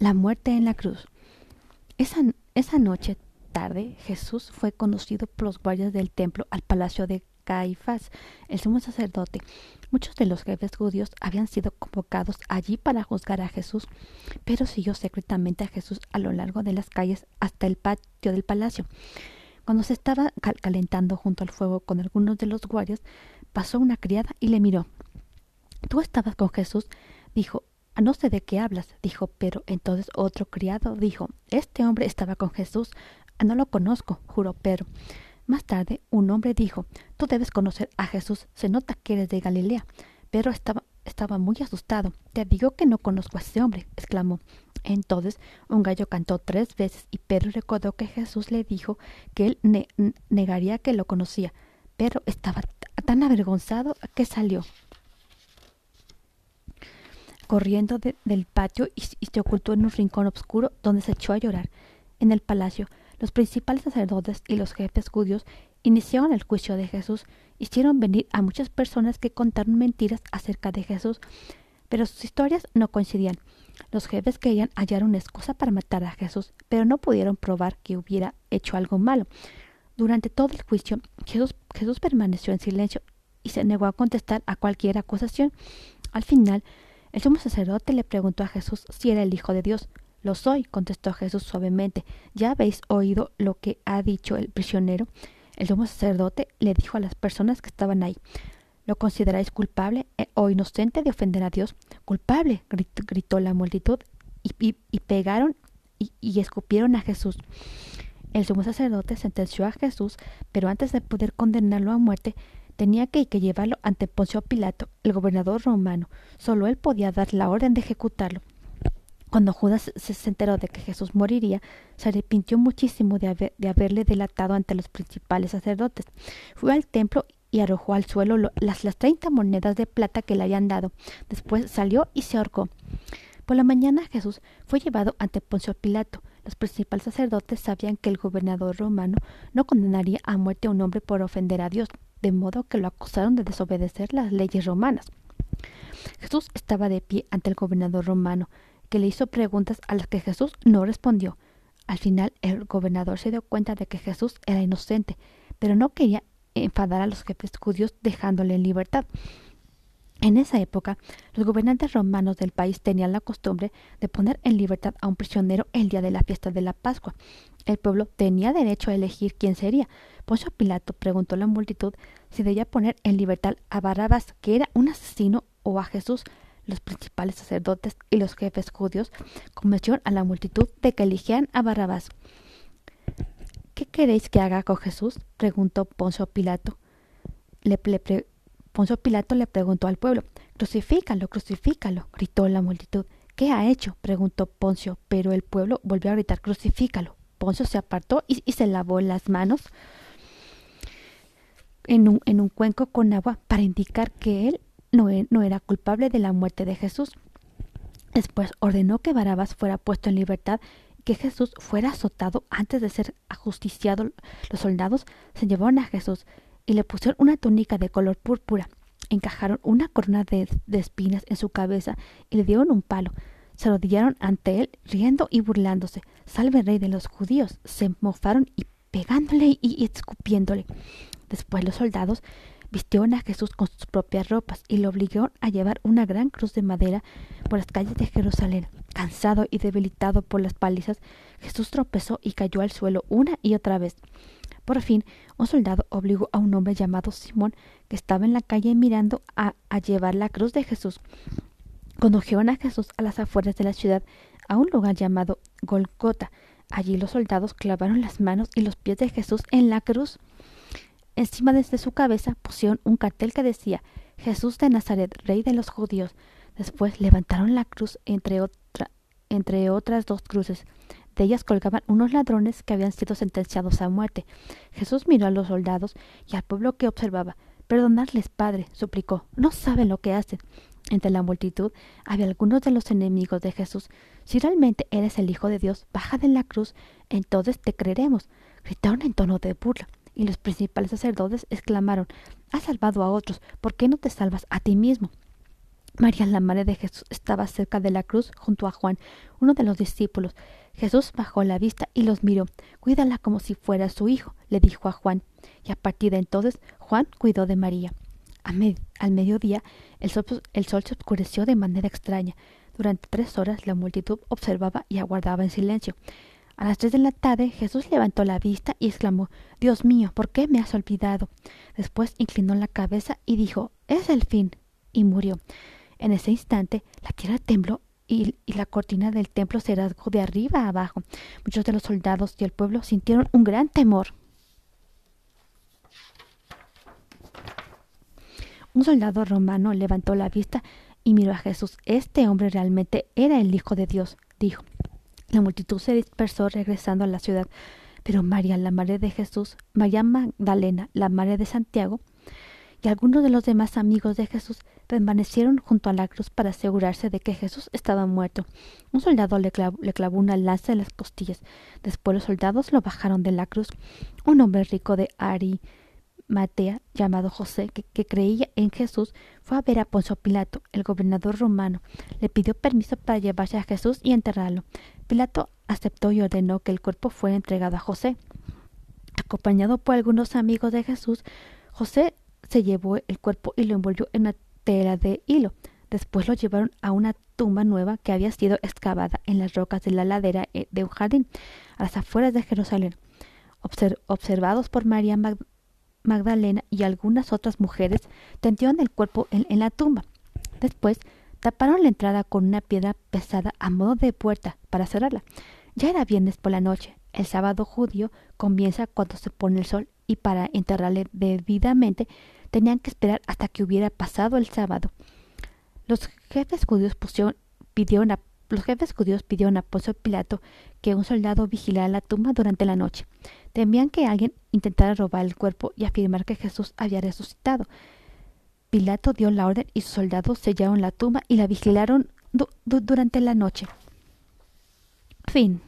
La muerte en la cruz. Esa, esa noche tarde Jesús fue conducido por los guardias del templo al palacio de Caifás, el sumo sacerdote. Muchos de los jefes judíos habían sido convocados allí para juzgar a Jesús, pero siguió secretamente a Jesús a lo largo de las calles hasta el patio del palacio. Cuando se estaba calentando junto al fuego con algunos de los guardias, pasó una criada y le miró. ¿Tú estabas con Jesús? dijo. No sé de qué hablas, dijo, pero entonces otro criado dijo, Este hombre estaba con Jesús. Ah, no lo conozco, juró Pedro. Más tarde, un hombre dijo, Tú debes conocer a Jesús, se nota que eres de Galilea. Pedro estaba, estaba muy asustado. Te digo que no conozco a ese hombre, exclamó. Entonces un gallo cantó tres veces y Pedro recordó que Jesús le dijo que él negaría que lo conocía. Pedro estaba tan avergonzado que salió corriendo del patio y, se ocultó en un rincón oscuro donde se echó a llorar. En el palacio, los principales sacerdotes y los jefes judíos iniciaron el juicio de Jesús, hicieron venir a muchas personas que contaron mentiras acerca de Jesús, pero sus historias no coincidían. Los jefes querían hallar una excusa para matar a Jesús, pero no pudieron probar que hubiera hecho algo malo. Durante todo el juicio, Jesús, Jesús permaneció en silencio y se negó a contestar a cualquier acusación. Al final, el sumo sacerdote le preguntó a Jesús si era el Hijo de Dios. Lo soy, contestó Jesús suavemente. ¿Ya habéis oído lo que ha dicho el prisionero? El sumo sacerdote le dijo a las personas que estaban ahí. ¿Lo consideráis culpable eh, o inocente de ofender a Dios? Culpable, gritó, la multitud, y, pegaron y, y escupieron a Jesús. El sumo sacerdote sentenció a Jesús, pero antes de poder condenarlo a muerte, tenía que, que llevarlo ante Poncio Pilato, el gobernador romano. Solo él podía dar la orden de ejecutarlo. Cuando Judas se enteró de que Jesús moriría, se arrepintió muchísimo de, haberle delatado ante los principales sacerdotes. Fue al templo y arrojó al suelo las, las treinta monedas de plata que le habían dado. Después salió y se ahorcó. Por la mañana Jesús fue llevado ante Poncio Pilato. Los principales sacerdotes sabían que el gobernador romano no condenaría a muerte a un hombre por ofender a Dios, de modo que lo acusaron de desobedecer las leyes romanas. Jesús estaba de pie ante el gobernador romano, que le hizo preguntas a las que Jesús no respondió. Al final el gobernador se dio cuenta de que Jesús era inocente, pero no quería enfadar a los jefes judíos dejándole en libertad. En esa época, los gobernantes romanos del país tenían la costumbre de poner en libertad a un prisionero el día de la fiesta de la Pascua. El pueblo tenía derecho a elegir quién sería. Poncio Pilato preguntó a la multitud si debía poner en libertad a Barrabás, que era un asesino, o a Jesús. Los principales sacerdotes y los jefes judíos convencieron a la multitud de que eligieran a Barrabás. ¿Qué queréis que haga con Jesús? preguntó Poncio Pilato. Le, Poncio Pilato le preguntó al pueblo. Crucifícalo, crucifícalo, gritó la multitud. ¿Qué ha hecho? preguntó Poncio, pero el pueblo volvió a gritar Crucifícalo. Poncio se apartó y, se lavó las manos en un, en un, cuenco con agua para indicar que él no, e, no era culpable de la muerte de Jesús. Después ordenó que Barabás fuera puesto en libertad que Jesús fuera azotado antes de ser ajusticiado. Los soldados se llevaron a Jesús y le pusieron una túnica de color púrpura. Encajaron una corona de, espinas en su cabeza y le dieron un palo. Se arrodillaron ante él, riendo y burlándose. Salve rey de los judíos. Se mofaron y pegándole y escupiéndole. Después los soldados vistieron a Jesús con sus propias ropas y lo obligaron a llevar una gran cruz de madera por las calles de Jerusalén. Cansado y debilitado por las palizas, Jesús tropezó y cayó al suelo una y otra vez. Por fin, un soldado obligó a un hombre llamado Simón, que estaba en la calle mirando, a, llevar la cruz de Jesús. Condujeron a Jesús a las afueras de la ciudad, a un lugar llamado Golgota. Allí los soldados clavaron las manos y los pies de Jesús en la cruz. Encima de su cabeza pusieron un cartel que decía Jesús de Nazaret, rey de los judíos. Después levantaron la cruz entre, entre otras dos cruces de ellas colgaban unos ladrones que habían sido sentenciados a muerte. Jesús miró a los soldados y al pueblo que observaba. Perdonadles, Padre, suplicó. No saben lo que hacen. Entre la multitud había algunos de los enemigos de Jesús. Si realmente eres el Hijo de Dios, baja de la cruz, entonces te creeremos. Gritaron en tono de burla, y los principales sacerdotes exclamaron Has salvado a otros, ¿por qué no te salvas a ti mismo? María, la madre de Jesús, estaba cerca de la cruz junto a Juan, uno de los discípulos. Jesús bajó la vista y los miró. Cuídala como si fuera su hijo, le dijo a Juan. Y a partir de entonces Juan cuidó de María. al mediodía el sol, el sol se oscureció de manera extraña. Durante tres horas la multitud observaba y aguardaba en silencio. A las tres de la tarde Jesús levantó la vista y exclamó Dios mío, ¿por qué me has olvidado? Después inclinó la cabeza y dijo Es el fin. y murió. En ese instante la tierra tembló y, la cortina del templo se rasgó de arriba a abajo. Muchos de los soldados y el pueblo sintieron un gran temor. Un soldado romano levantó la vista y miró a Jesús. Este hombre realmente era el Hijo de Dios, dijo. La multitud se dispersó regresando a la ciudad, pero María, la madre de Jesús, María Magdalena, la madre de Santiago, y algunos de los demás amigos de Jesús permanecieron junto a la cruz para asegurarse de que Jesús estaba muerto. Un soldado le clavó, una lanza en las costillas. Después los soldados lo bajaron de la cruz. Un hombre rico de Arimatea, llamado José, que, que, creía en Jesús, fue a ver a Poncio Pilato, el gobernador romano. Le pidió permiso para llevarse a Jesús y enterrarlo. Pilato aceptó y ordenó que el cuerpo fuera entregado a José. Acompañado por algunos amigos de Jesús, José se llevó el cuerpo y lo envolvió en una tela de hilo. Después lo llevaron a una tumba nueva que había sido excavada en las rocas de la ladera eh, de un jardín, a las afueras de Jerusalén. observados por María Magdalena y algunas otras mujeres, tendieron el cuerpo en, en la tumba. Después taparon la entrada con una piedra pesada a modo de puerta para cerrarla. Ya era viernes por la noche. El sábado judío comienza cuando se pone el sol y para enterrarle debidamente tenían que esperar hasta que hubiera pasado el sábado. Los jefes judíos pidieron a, los jefes judíos pidieron a Poncio Pilato que un soldado vigilara la tumba durante la noche. Temían que alguien intentara robar el cuerpo y afirmar que Jesús había resucitado. Pilato dio la orden y sus soldados sellaron la tumba y la vigilaron durante la noche. Fin.